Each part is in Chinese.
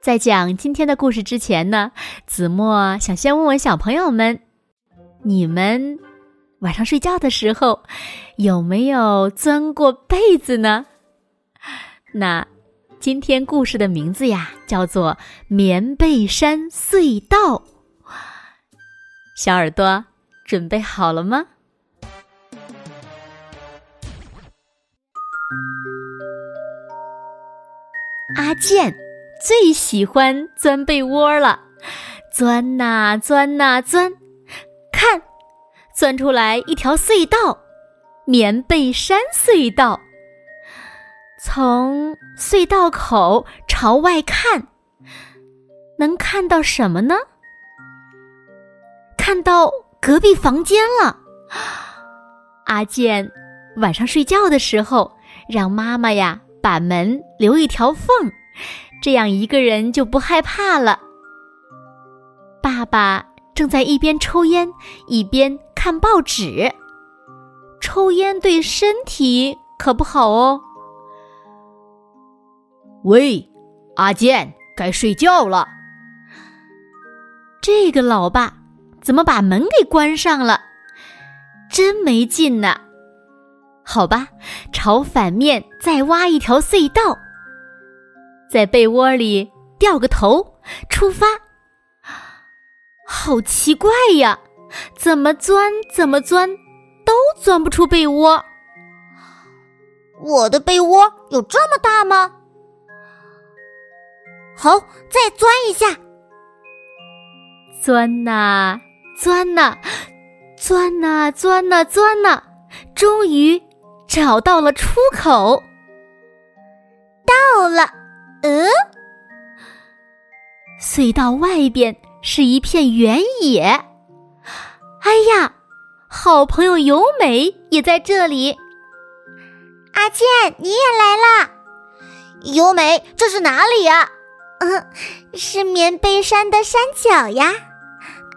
在讲今天的故事之前呢，子墨想先问问小朋友们：你们晚上睡觉的时候有没有钻过被子呢？那今天故事的名字呀，叫做《棉被山隧道》。小耳朵准备好了吗？阿健。最喜欢钻被窝了，钻呐钻呐钻，看，钻出来一条隧道，棉被山隧道。从隧道口朝外看，能看到什么呢？看到隔壁房间了。阿健晚上睡觉的时候，让妈妈呀把门留一条缝。这样一个人就不害怕了。爸爸正在一边抽烟一边看报纸，抽烟对身体可不好哦。喂，阿健，该睡觉了。这个老爸怎么把门给关上了？真没劲呐！好吧，朝反面再挖一条隧道。在被窝里掉个头，出发。好奇怪呀，怎么钻怎么钻，都钻不出被窝。我的被窝有这么大吗？好，再钻一下。钻呐，钻呐，钻呐，钻呐，钻呐，终于找到了出口。到了。嗯，隧道外边是一片原野。哎呀，好朋友由美也在这里。阿健，你也来啦！由美，这是哪里呀？嗯，是棉被山的山脚呀。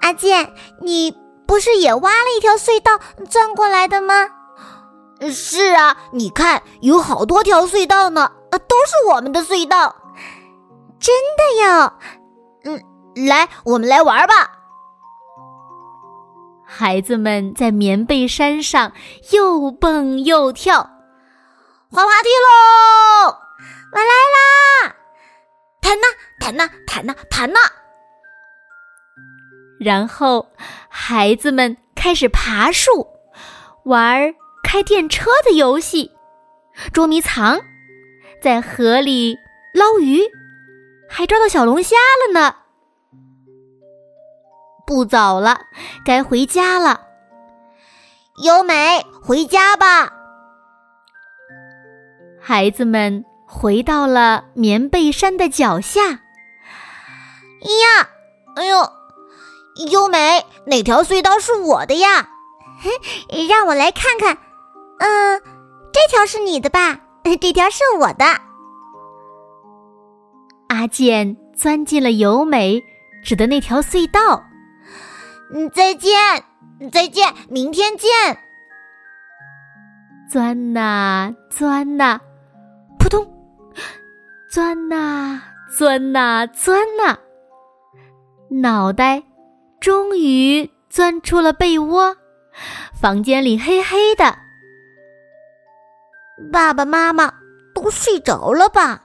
阿健，你不是也挖了一条隧道钻过来的吗？是啊，你看，有好多条隧道呢。啊都是我们的隧道，真的哟。嗯，来，我们来玩吧。孩子们在棉被山上又蹦又跳，滑滑梯喽！我来啦！弹呐，弹呐，弹呐，弹呐。然后，孩子们开始爬树，玩开电车的游戏，捉迷藏。在河里捞鱼，还抓到小龙虾了呢。不早了，该回家了。优美，回家吧。孩子们回到了棉被山的脚下。呀，哎呦，优美，哪条隧道是我的呀？让我来看看。嗯，这条是你的吧？这条是我的。阿健钻进了由美指的那条隧道。嗯，再见，再见，明天见。钻呐钻呐，扑通！钻呐钻呐钻呐，脑袋终于钻出了被窝。房间里黑黑的。爸爸妈妈都睡着了吧？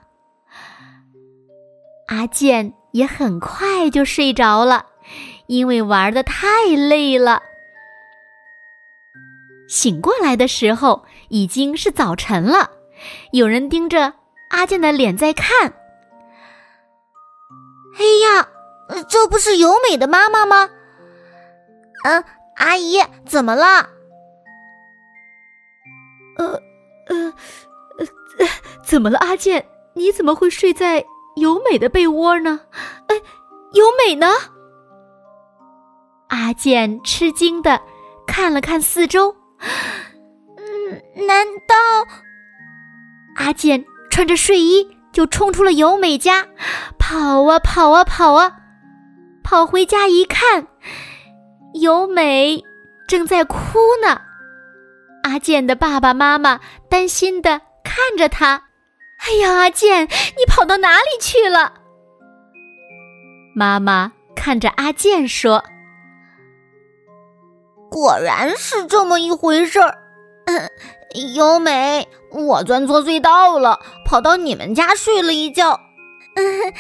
阿健也很快就睡着了，因为玩的太累了。醒过来的时候已经是早晨了，有人盯着阿健的脸在看。哎呀，这不是由美的妈妈吗？嗯，阿姨，怎么了？呃。呃，呃，怎么了，阿健？你怎么会睡在由美的被窝呢？哎，由美呢？阿健吃惊的看了看四周，嗯，难道阿健穿着睡衣就冲出了由美家，跑啊跑啊跑啊，跑回家一看，由美正在哭呢。阿健的爸爸妈妈担心的看着他：“哎呀，阿健，你跑到哪里去了？”妈妈看着阿健说。果然是这么一回事儿，优美，我钻错隧道了，跑到你们家睡了一觉。嗯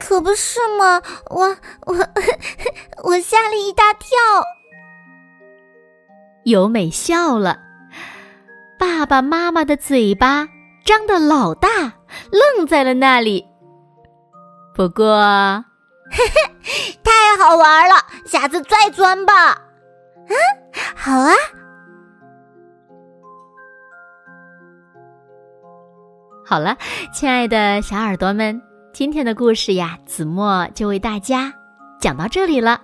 可不是嘛？我我我吓了一大跳。尤美笑了，爸爸妈妈的嘴巴张得老大，愣在了那里。不过，嘿 嘿太好玩了，下次再钻吧。嗯，好啊。好了，亲爱的小耳朵们，今天的故事呀，子墨就为大家讲到这里了。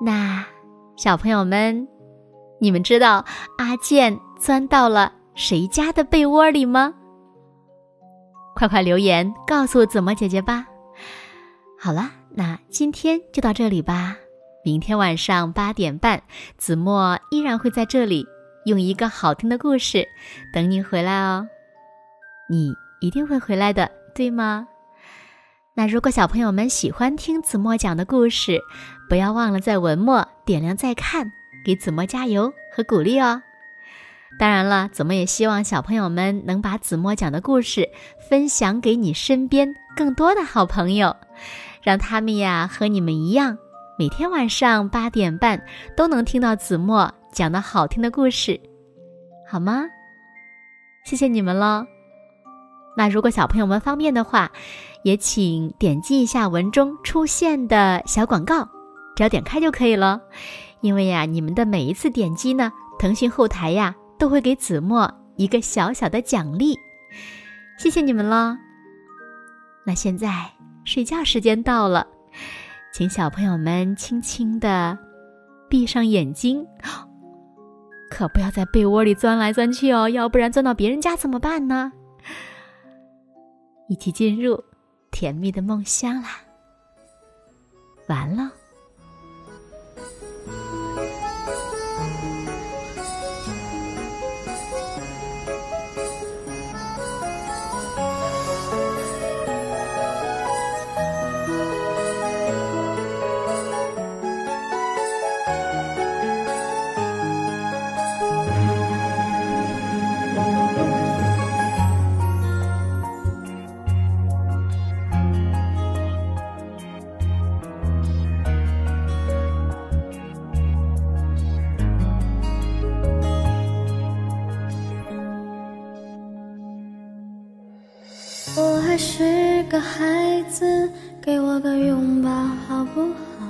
那小朋友们，你们知道阿健钻到了谁家的被窝里吗？快快留言告诉子墨姐姐吧。好了，那今天就到这里吧。明天晚上八点半，子墨依然会在这里用一个好听的故事等你回来哦。你一定会回来的，对吗？那如果小朋友们喜欢听子墨讲的故事，不要忘了在文末点亮再看，给子墨加油和鼓励哦。当然了，子墨也希望小朋友们能把子墨讲的故事分享给你身边更多的好朋友，让他们呀和你们一样。每天晚上八点半都能听到子墨讲的好听的故事，好吗？谢谢你们喽。那如果小朋友们方便的话，也请点击一下文中出现的小广告，只要点开就可以了。因为呀，你们的每一次点击呢，腾讯后台呀都会给子墨一个小小的奖励。谢谢你们喽。那现在睡觉时间到了。请小朋友们轻轻的闭上眼睛，可不要在被窝里钻来钻去哦，要不然钻到别人家怎么办呢？一起进入甜蜜的梦乡啦！完了。还是个孩子，给我个拥抱好不好？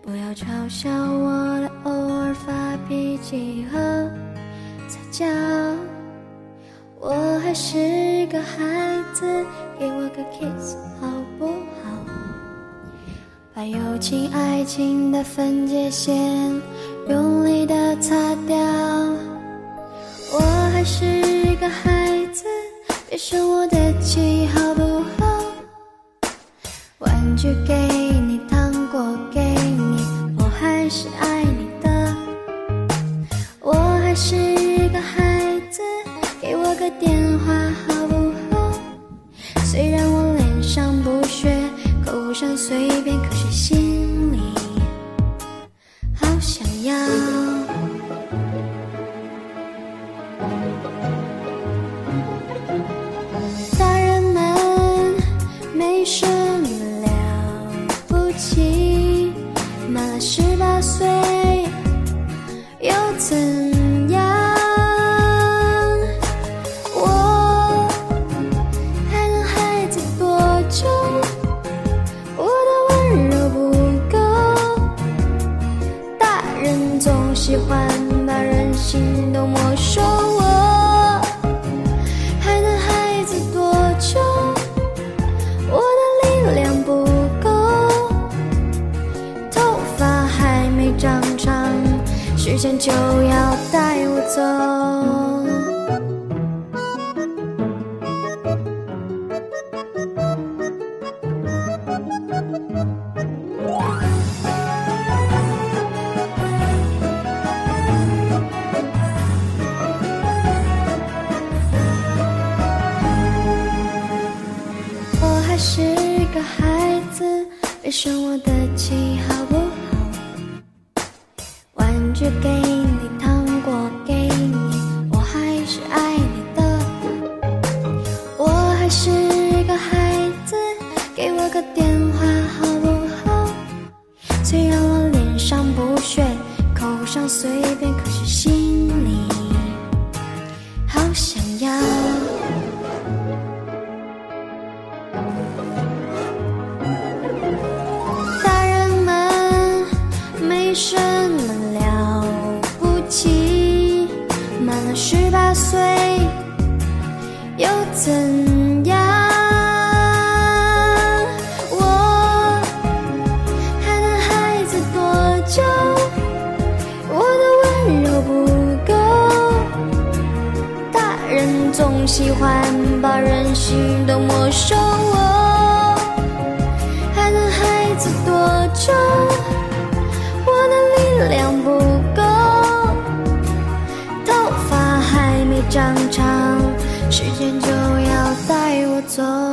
不要嘲笑我的偶尔发脾气和撒娇。我还是个孩子，给我个 kiss 好不好？把友情爱情的分界线用力的擦掉。我还是个孩。生我的气好不好？玩具给你，糖果给你，我还是爱你的。我还是个孩子，给我个电话好不好？虽然我脸上不屑，口上随便，可是十八岁又怎没什么了不起，满了十八岁又怎样？我还能孩子多久？我的温柔不够，大人总喜欢把人心都没收我。还能孩子多久？量不够，头发还没长长，时间就要带我走。